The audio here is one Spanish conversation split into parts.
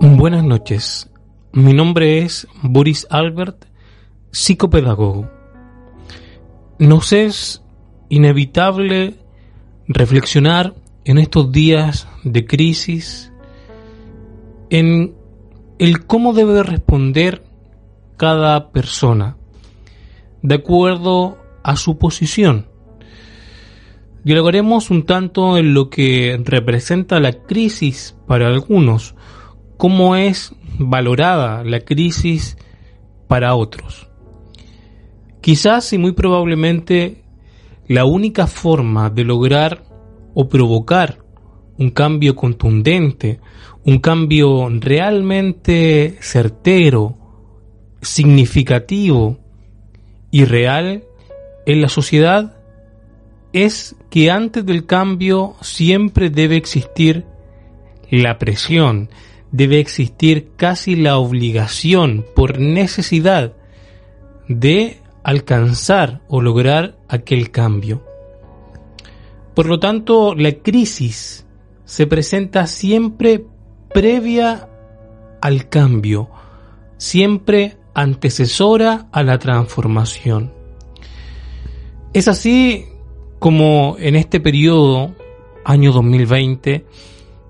Buenas noches. Mi nombre es Boris Albert, psicopedagogo. Nos es inevitable reflexionar en estos días de crisis en el cómo debe responder cada persona de acuerdo a su posición. Dialogaremos un tanto en lo que representa la crisis para algunos, cómo es valorada la crisis para otros. Quizás y muy probablemente la única forma de lograr o provocar un cambio contundente, un cambio realmente certero, significativo y real en la sociedad es que antes del cambio siempre debe existir la presión, debe existir casi la obligación por necesidad de alcanzar o lograr aquel cambio. Por lo tanto, la crisis se presenta siempre previa al cambio, siempre antecesora a la transformación. Es así como en este periodo, año 2020,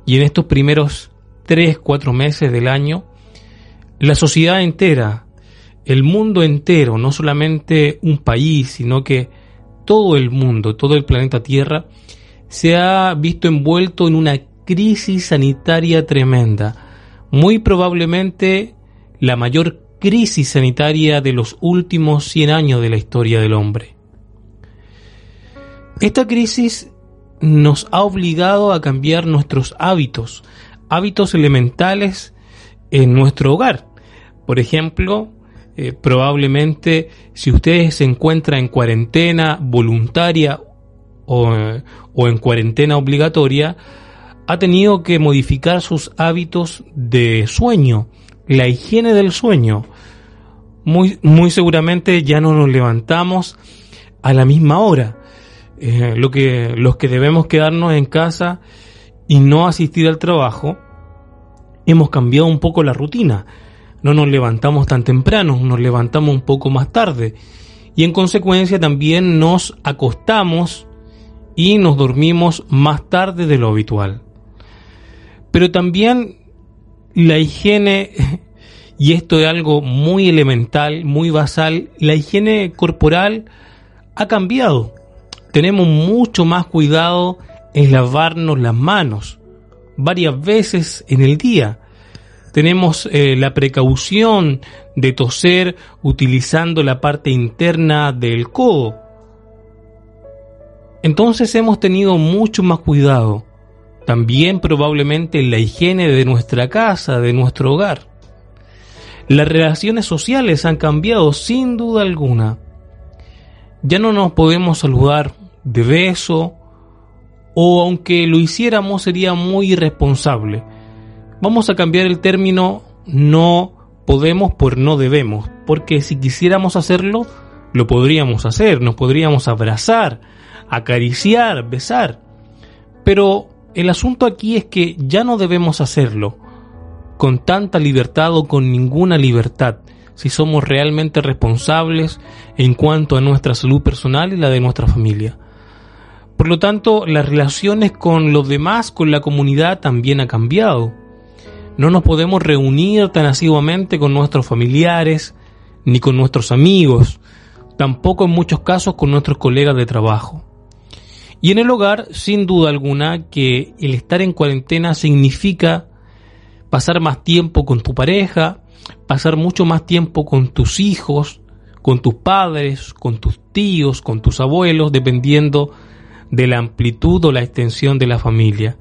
y en estos primeros tres, cuatro meses del año, la sociedad entera, el mundo entero, no solamente un país, sino que todo el mundo, todo el planeta Tierra, se ha visto envuelto en una crisis sanitaria tremenda, muy probablemente la mayor crisis sanitaria de los últimos 100 años de la historia del hombre. Esta crisis nos ha obligado a cambiar nuestros hábitos, hábitos elementales en nuestro hogar. Por ejemplo, eh, probablemente si usted se encuentra en cuarentena voluntaria o, o en cuarentena obligatoria, ha tenido que modificar sus hábitos de sueño, la higiene del sueño. Muy, muy seguramente ya no nos levantamos a la misma hora. Eh, lo que, los que debemos quedarnos en casa y no asistir al trabajo, hemos cambiado un poco la rutina. No nos levantamos tan temprano, nos levantamos un poco más tarde. Y en consecuencia también nos acostamos y nos dormimos más tarde de lo habitual. Pero también la higiene, y esto es algo muy elemental, muy basal, la higiene corporal ha cambiado. Tenemos mucho más cuidado en lavarnos las manos varias veces en el día. Tenemos eh, la precaución de toser utilizando la parte interna del codo. Entonces hemos tenido mucho más cuidado. También probablemente en la higiene de nuestra casa, de nuestro hogar. Las relaciones sociales han cambiado sin duda alguna. Ya no nos podemos saludar de beso o aunque lo hiciéramos sería muy irresponsable. Vamos a cambiar el término no podemos por no debemos, porque si quisiéramos hacerlo, lo podríamos hacer, nos podríamos abrazar, acariciar, besar. Pero el asunto aquí es que ya no debemos hacerlo con tanta libertad o con ninguna libertad si somos realmente responsables en cuanto a nuestra salud personal y la de nuestra familia. Por lo tanto, las relaciones con los demás, con la comunidad, también ha cambiado. No nos podemos reunir tan asiduamente con nuestros familiares, ni con nuestros amigos, tampoco en muchos casos con nuestros colegas de trabajo. Y en el hogar, sin duda alguna, que el estar en cuarentena significa pasar más tiempo con tu pareja, pasar mucho más tiempo con tus hijos, con tus padres, con tus tíos, con tus abuelos, dependiendo de la amplitud o la extensión de la familia.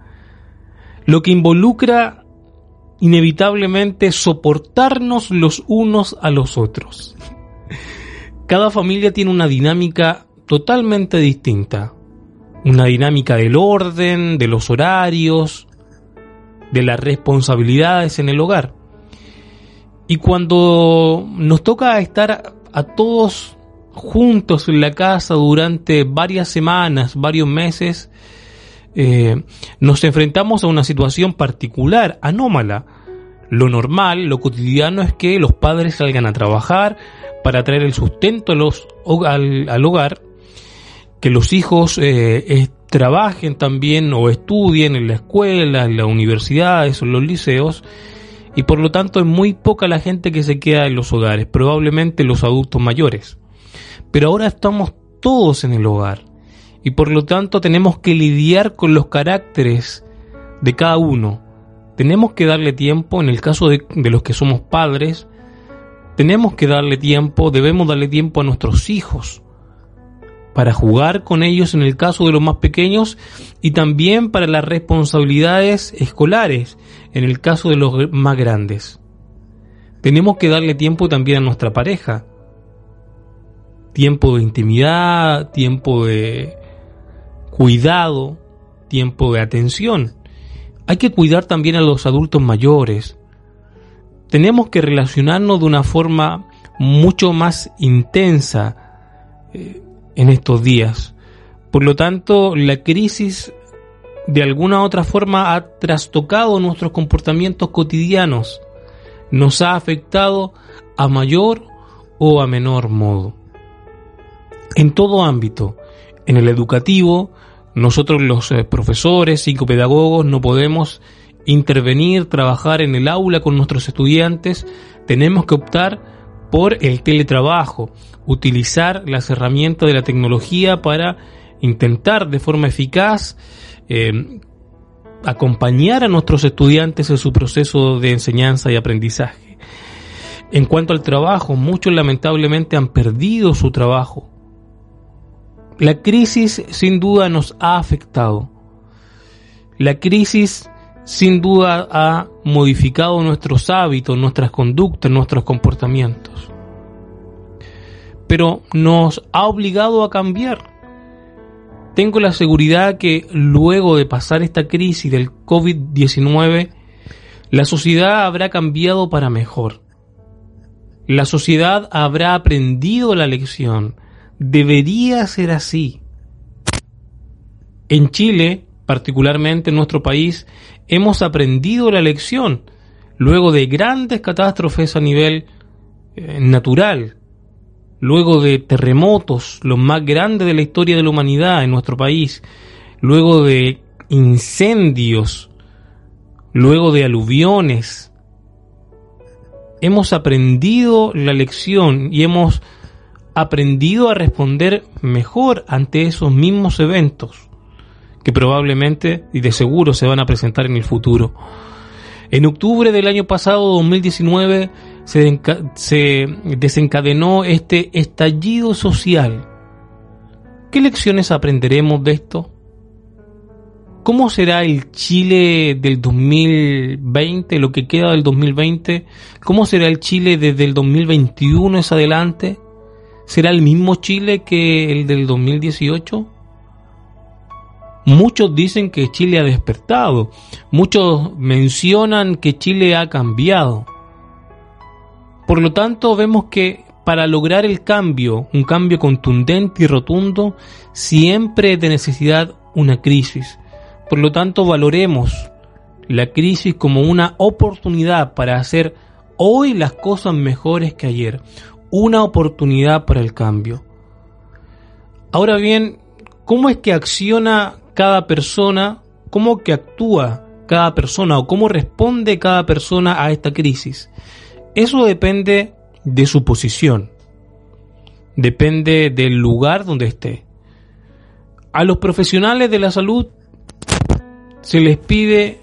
Lo que involucra inevitablemente soportarnos los unos a los otros. Cada familia tiene una dinámica totalmente distinta. Una dinámica del orden, de los horarios, de las responsabilidades en el hogar. Y cuando nos toca estar a todos juntos en la casa durante varias semanas, varios meses, eh, nos enfrentamos a una situación particular, anómala. Lo normal, lo cotidiano es que los padres salgan a trabajar para traer el sustento al, hogar, que los hijos eh, trabajen también o estudien en la escuela, en las universidades o en los liceos, y por lo tanto es muy poca la gente que se queda en los hogares, probablemente los adultos mayores. Pero ahora estamos todos en el hogar y por lo tanto tenemos que lidiar con los caracteres de cada uno. Tenemos que darle tiempo, en el caso de, los que somos padres, tenemos que darle tiempo, debemos darle tiempo a nuestros hijos para jugar con ellos en el caso de los más pequeños y también para las responsabilidades escolares en el caso de los más grandes. Tenemos que darle tiempo también a nuestra pareja. Tiempo de intimidad, tiempo de cuidado, tiempo de atención. Hay que cuidar también a los adultos mayores. Tenemos que relacionarnos de una forma mucho más intensa eh, en estos días. Por lo tanto, la crisis de alguna u otra forma ha trastocado nuestros comportamientos cotidianos, nos ha afectado a mayor o a menor modo. En todo ámbito, en el educativo, nosotros los eh, profesores, psicopedagogos, no podemos intervenir, trabajar en el aula con nuestros estudiantes, tenemos que optar por el teletrabajo, utilizar las herramientas de la tecnología para intentar de forma eficaz eh, acompañar a nuestros estudiantes en su proceso de enseñanza y aprendizaje. En cuanto al trabajo, muchos lamentablemente han perdido su trabajo. La crisis sin duda nos ha afectado. La crisis sin duda ha modificado nuestros hábitos, nuestras conductas, nuestros comportamientos. Pero nos ha obligado a cambiar tengo la seguridad que luego de pasar esta crisis del COVID-19, la sociedad habrá cambiado para mejor. La sociedad habrá aprendido la lección. Debería ser así. En Chile, particularmente en nuestro país, hemos aprendido la lección luego de grandes catástrofes a nivel eh, natural, luego de terremotos, los más grandes de la historia de la humanidad en nuestro país, luego de incendios, luego de aluviones, hemos aprendido la lección y hemos aprendido a responder mejor ante esos mismos eventos que probablemente y de seguro se van a presentar en el futuro. En octubre del año pasado, 2019, se, desencadenó este estallido social. ¿Qué lecciones aprenderemos de esto? ¿Cómo será el Chile del 2020, lo que queda del 2020? ¿Cómo será el Chile desde el 2021 es adelante? ¿Será el mismo Chile que el del 2018? Muchos dicen que Chile ha despertado, muchos mencionan que Chile ha cambiado. Por lo tanto, vemos que para lograr el cambio, un cambio contundente y rotundo, siempre es de necesidad una crisis. Por lo tanto, valoremos la crisis como una oportunidad para hacer hoy las cosas mejores que ayer, una oportunidad para el cambio. Ahora bien, ¿cómo es que acciona cada persona? ¿Cómo que actúa cada persona o cómo responde cada persona a esta crisis? Eso depende de su posición, depende del lugar donde esté. A los profesionales de la salud se les pide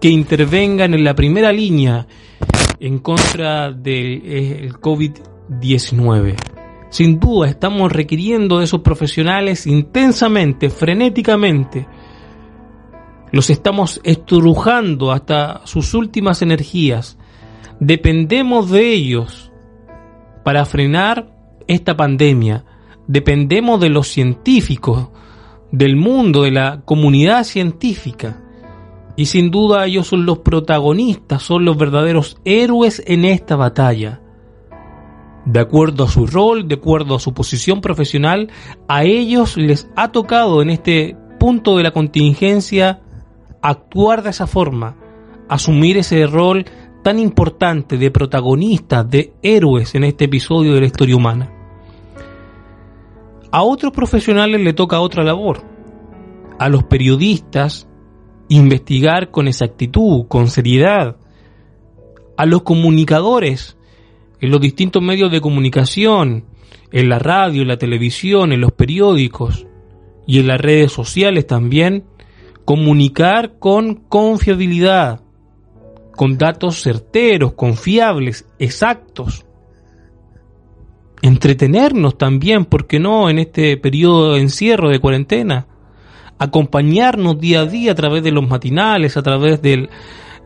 que intervengan en la primera línea en contra del eh, COVID-19 19. Sin duda estamos requiriendo de esos profesionales intensamente, frenéticamente. Los estamos estrujando hasta sus últimas energías. Dependemos de ellos para frenar esta pandemia. Dependemos de los científicos, del mundo, de la comunidad científica. Y sin duda ellos son los protagonistas, son los verdaderos héroes en esta batalla de acuerdo a su rol, de acuerdo a su posición profesional, a ellos les ha tocado en este punto de la contingencia, actuar de esa forma, asumir ese rol tan importante de protagonistas, de héroes en este episodio de la historia humana. A otros profesionales le toca otra labor. A los periodistas, investigar con exactitud, con seriedad. A los comunicadores, en los distintos medios de comunicación, en la radio, en la televisión, en los periódicos y en las redes sociales también, comunicar con confiabilidad, con datos certeros, confiables, exactos. Entretenernos también, porque no?, en este periodo de encierro, de cuarentena. Acompañarnos día a día a través de los matinales, a través del,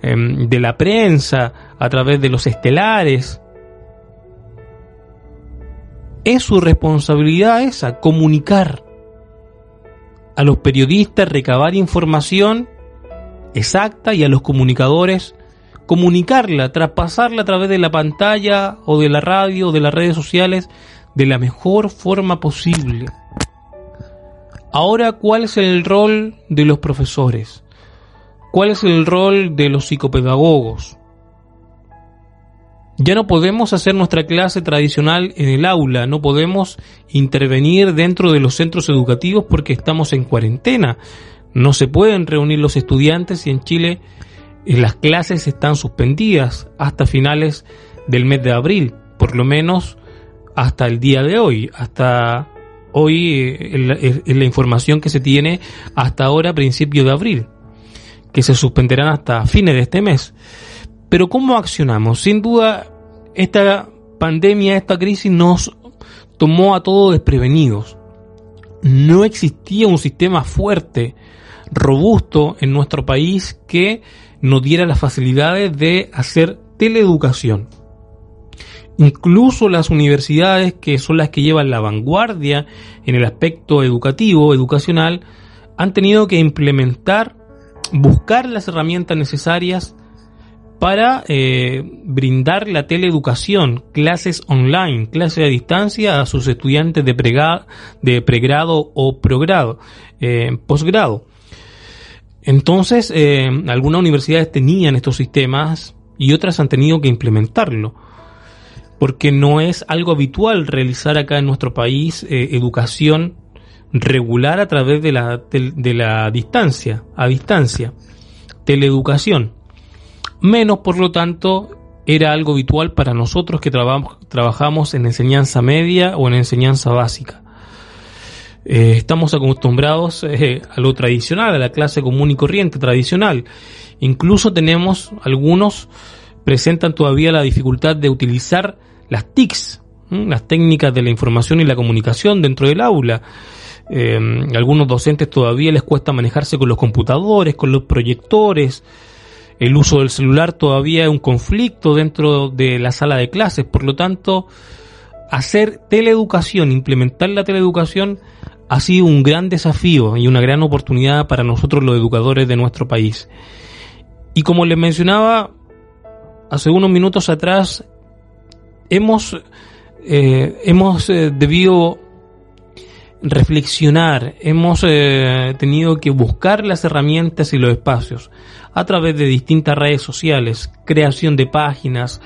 em, de la prensa, a través de los estelares. Es su responsabilidad esa, comunicar a los periodistas, recabar información exacta y a los comunicadores comunicarla, traspasarla a través de la pantalla o de la radio o de las redes sociales de la mejor forma posible. Ahora, ¿cuál es el rol de los profesores? ¿Cuál es el rol de los psicopedagogos? Ya no podemos hacer nuestra clase tradicional en el aula, no podemos intervenir dentro de los centros educativos porque estamos en cuarentena. No se pueden reunir los estudiantes y en Chile las clases están suspendidas hasta finales del mes de abril, por lo menos hasta el día de hoy, hasta hoy eh, es la información que se tiene hasta ahora, principio de abril, que se suspenderán hasta fines de este mes. Pero ¿cómo accionamos? Sin duda, esta pandemia, esta crisis nos tomó a todos desprevenidos. No existía un sistema fuerte, robusto en nuestro país que nos diera las facilidades de hacer teleeducación. Incluso las universidades, que son las que llevan la vanguardia en el aspecto educativo, educacional, han tenido que implementar, buscar las herramientas necesarias para eh, brindar la teleeducación, clases online, clases a distancia a sus estudiantes de, pregrado o eh, posgrado. Entonces, eh, algunas universidades tenían estos sistemas y otras han tenido que implementarlo, porque no es algo habitual realizar acá en nuestro país educación regular a través de la, de, la distancia, a distancia, teleeducación. Menos, por lo tanto, era algo habitual para nosotros que trabajamos en enseñanza media o en enseñanza básica. Eh, estamos acostumbrados eh, a lo tradicional, a la clase común y corriente tradicional. Incluso tenemos algunos presentan todavía la dificultad de utilizar las TICs, las técnicas de la información y la comunicación dentro del aula. Eh, algunos docentes todavía les cuesta manejarse con los computadores, con los proyectores. El uso del celular todavía es un conflicto dentro de la sala de clases. Por lo tanto, hacer teleeducación, implementar la teleeducación ha sido un gran desafío y una gran oportunidad para nosotros los educadores de nuestro país. Y como les mencionaba hace unos minutos atrás, hemos, eh, hemos eh, debido reflexionar, hemos eh, tenido que buscar las herramientas y los espacios a través de distintas redes sociales, creación de páginas,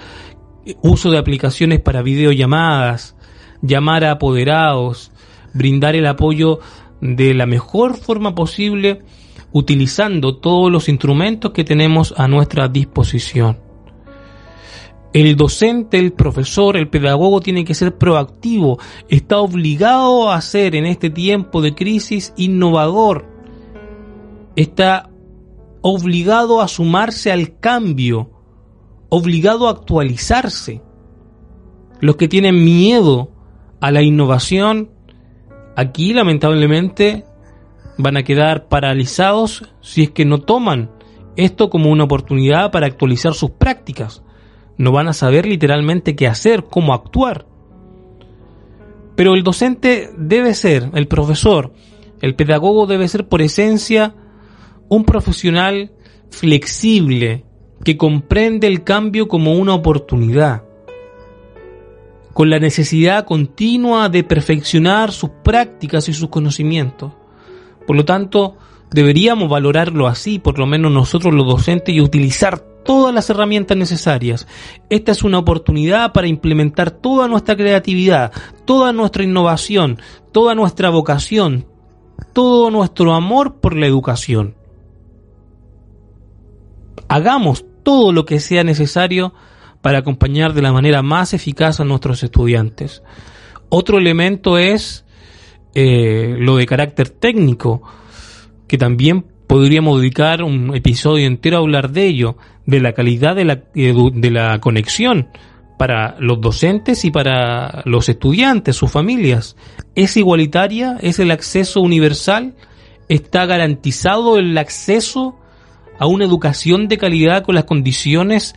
uso de aplicaciones para videollamadas, llamar a apoderados, brindar el apoyo de la mejor forma posible utilizando todos los instrumentos que tenemos a nuestra disposición. El docente, el profesor, el pedagogo tiene que ser proactivo, está obligado a ser en este tiempo de crisis innovador, está obligado a sumarse al cambio, obligado a actualizarse. Los que tienen miedo a la innovación Aquí lamentablemente van a quedar paralizados si es que no toman esto como una oportunidad para actualizar sus prácticas. No van a saber literalmente qué hacer, cómo actuar. Pero el docente debe ser, el profesor, el pedagogo debe ser por esencia un profesional flexible que comprende el cambio como una oportunidad con la necesidad continua de perfeccionar sus prácticas y sus conocimientos, Por lo tanto, deberíamos valorarlo así, por lo menos nosotros los docentes, y utilizar todas las herramientas necesarias. Esta es una oportunidad para implementar toda nuestra creatividad, toda nuestra innovación, toda nuestra vocación, todo nuestro amor por la educación. Hagamos todo lo que sea necesario para acompañar de la manera más eficaz a nuestros estudiantes. Otro elemento es eh, lo de carácter técnico, que también podríamos dedicar un episodio entero a hablar de ello, de la calidad de la, de la conexión para los docentes y para los estudiantes, sus familias. ¿Es igualitaria? ¿Es el acceso universal? ¿Está garantizado el acceso a una educación de calidad con las condiciones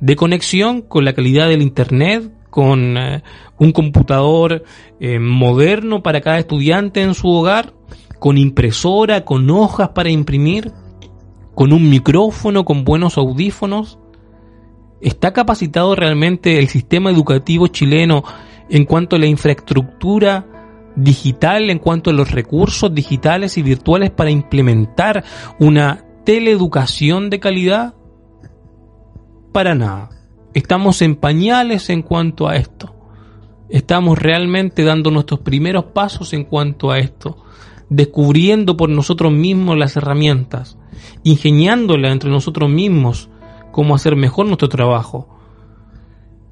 de conexión, con la calidad del Internet, con eh, un computador eh, moderno para cada estudiante en su hogar? Con impresora, con hojas para imprimir, con un micrófono, con buenos audífonos. ¿Está capacitado realmente el sistema educativo chileno en cuanto a la infraestructura digital, en cuanto a los recursos digitales y virtuales para implementar una teleeducación de calidad? Para nada. Estamos en pañales en cuanto a esto. Estamos realmente dando nuestros primeros pasos en cuanto a esto descubriendo por nosotros mismos las herramientas, ingeniándolas entre nosotros mismos cómo hacer mejor nuestro trabajo.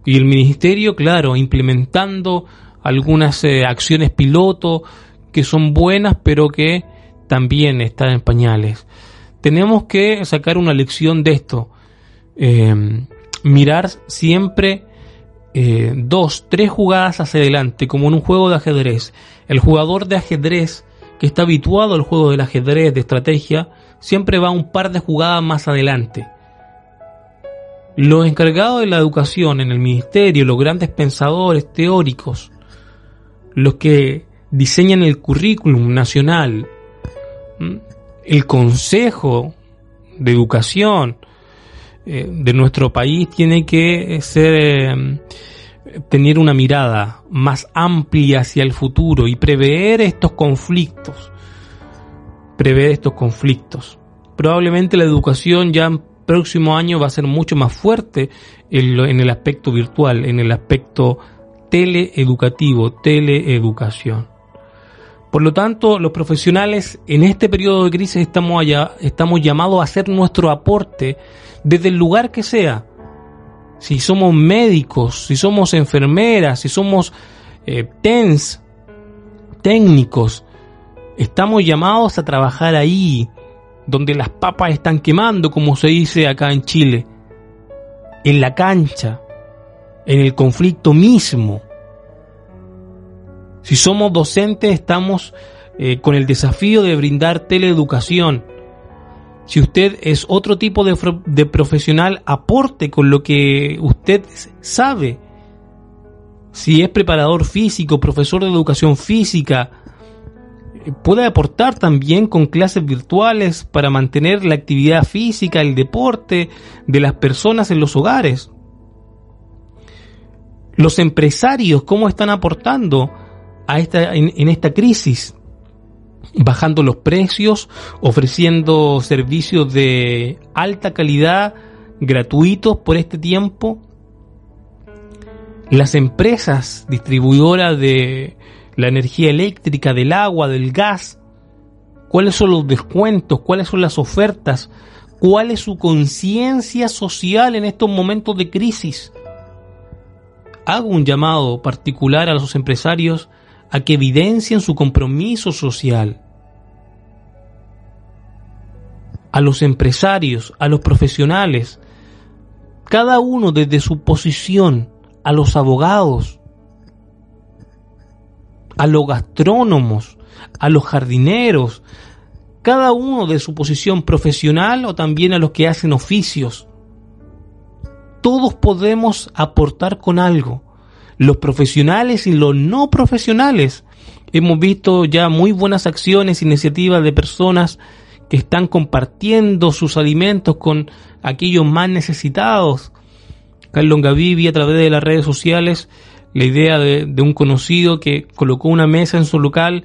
Y el ministerio, claro, implementando algunas eh, acciones piloto que son buenas, pero que también están en pañales. Tenemos que sacar una lección de esto. Em, mirar siempre eh, dos, tres jugadas hacia adelante, como en un juego de ajedrez. El jugador de ajedrez que está habituado al juego del ajedrez de estrategia, siempre va un par de jugadas más adelante. Los encargados de la educación en el ministerio, los grandes pensadores teóricos, los que diseñan el currículum nacional, el Consejo de Educación eh, de nuestro país tiene que ser eh, tener una mirada más amplia hacia el futuro y prever estos conflictos. Prever estos conflictos. Probablemente la educación ya en próximo año va a ser mucho más fuerte en, el aspecto virtual, en el aspecto teleeducativo, teleeducación. Por lo tanto, los profesionales en este periodo de crisis estamos, allá, estamos llamados a hacer nuestro aporte desde el lugar que sea, si somos médicos, si somos enfermeras, si somos eh, TENS, técnicos, estamos llamados a trabajar ahí, donde las papas están quemando, como se dice acá en Chile, en la cancha, en el conflicto mismo. Si somos docentes, estamos eh, con el desafío de brindar teleeducación si usted es otro tipo de, profesional, aporte con lo que usted sabe. Si es preparador físico, profesor de educación física, puede aportar también con clases virtuales para mantener la actividad física, el deporte de las personas en los hogares. Los empresarios, ¿cómo están aportando a esta, en esta crisis? Bajando los precios, ofreciendo servicios de alta calidad gratuitos por este tiempo. Las empresas distribuidoras de la energía eléctrica, del agua, del gas, cuáles son los descuentos, cuáles son las ofertas, cuál es su conciencia social en estos momentos de crisis. Hago un llamado particular a los empresarios a que evidencien su compromiso social. A los empresarios, a los profesionales, cada uno desde su posición, a los abogados, a los gastrónomos, a los jardineros, cada uno de su posición profesional o también a los que hacen oficios. Todos podemos aportar con algo los profesionales y los no profesionales. Hemos visto ya muy buenas acciones, iniciativas de personas que están compartiendo sus alimentos con aquellos más necesitados. Carlos Gavivi a través de las redes sociales la idea de, un conocido que colocó una mesa en su local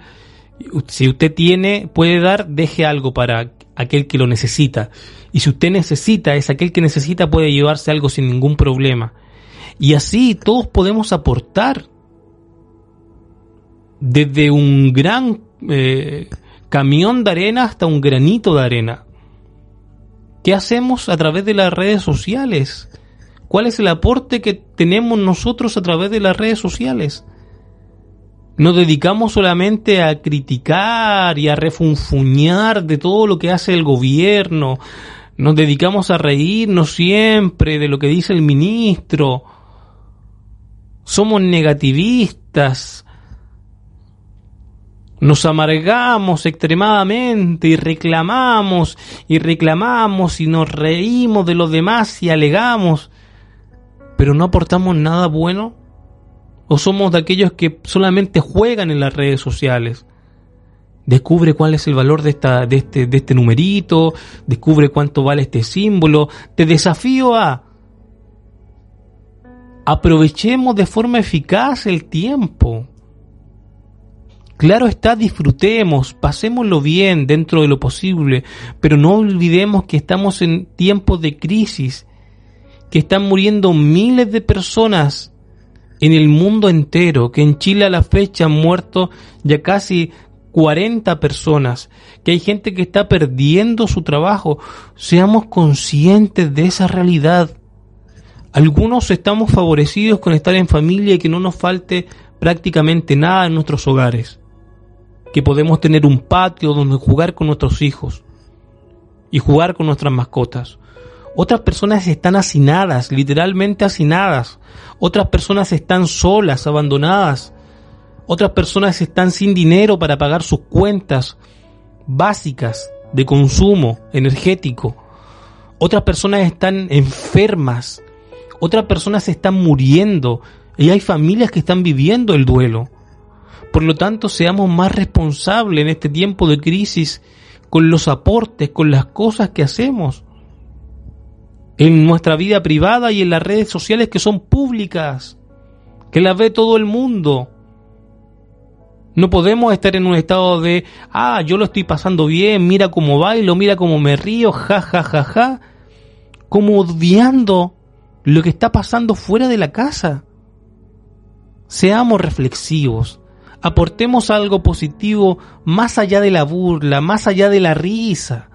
Si usted tiene, puede dar, deje algo para aquel que lo necesita. Y si usted necesita, es aquel que necesita, puede llevarse algo sin ningún problema. Y así todos podemos aportar. Desde un gran eh, camión de arena hasta un granito de arena. ¿Qué hacemos a través de las redes sociales? ¿Cuál es el aporte que tenemos nosotros a través de las redes sociales? Nos dedicamos solamente a criticar y a refunfuñar de todo lo que hace el gobierno. Nos dedicamos a reírnos siempre de lo que dice el ministro. Somos negativistas. Nos amargamos extremadamente y reclamamos y reclamamos y nos reímos de los demás y alegamos, pero no aportamos nada bueno. ¿O somos de aquellos que solamente juegan en las redes sociales? Descubre cuál es el valor de, esta, de, este, de este numerito, descubre cuánto vale este símbolo. Te desafío a aprovechemos de forma eficaz el tiempo. Claro está, disfrutemos, pasémoslo bien dentro de lo posible, pero no olvidemos que estamos en tiempos de crisis, que están muriendo miles de personas en el mundo entero, que en Chile a la fecha han muerto ya casi 40 personas, que hay gente que está perdiendo su trabajo. Seamos conscientes de esa realidad. Algunos estamos favorecidos con estar en familia y que no nos falte prácticamente nada en nuestros hogares que podemos tener un patio donde jugar con nuestros hijos y jugar con nuestras mascotas. Otras personas están hacinadas, literalmente hacinadas. Otras personas están solas, abandonadas. Otras personas están sin dinero para pagar sus cuentas básicas de consumo energético. Otras personas están enfermas. Otras personas están muriendo. Y hay familias que están viviendo el duelo. Por lo tanto, seamos más responsables en este tiempo de crisis con los aportes, con las cosas que hacemos en nuestra vida privada y en las redes sociales que son públicas, que las ve todo el mundo. No podemos estar en un estado de, ah, yo lo estoy pasando bien, mira cómo bailo, mira cómo me río, ja, ja, ja, ja, como odiando lo que está pasando fuera de la casa. Seamos reflexivos, aportemos algo positivo más allá de la burla, más allá de la risa.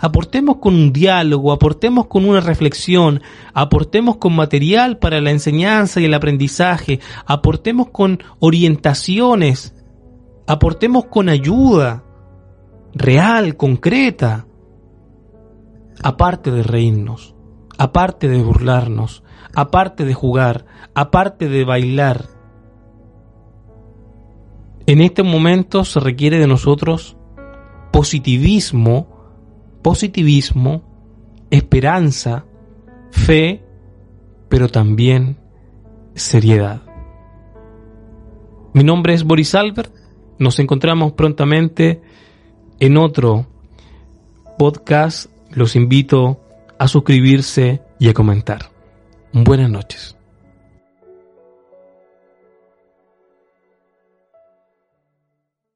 Aportemos con un diálogo, aportemos con una reflexión, aportemos con material para la enseñanza y el aprendizaje, aportemos con orientaciones, aportemos con ayuda real, concreta, aparte de reírnos, aparte de burlarnos, aparte de jugar, aparte de bailar en este momento se requiere de nosotros positivismo, positivismo, esperanza, fe, pero también seriedad. Mi nombre es Boris Albert. Nos encontramos prontamente en otro podcast. Los invito a suscribirse y a comentar. Buenas noches.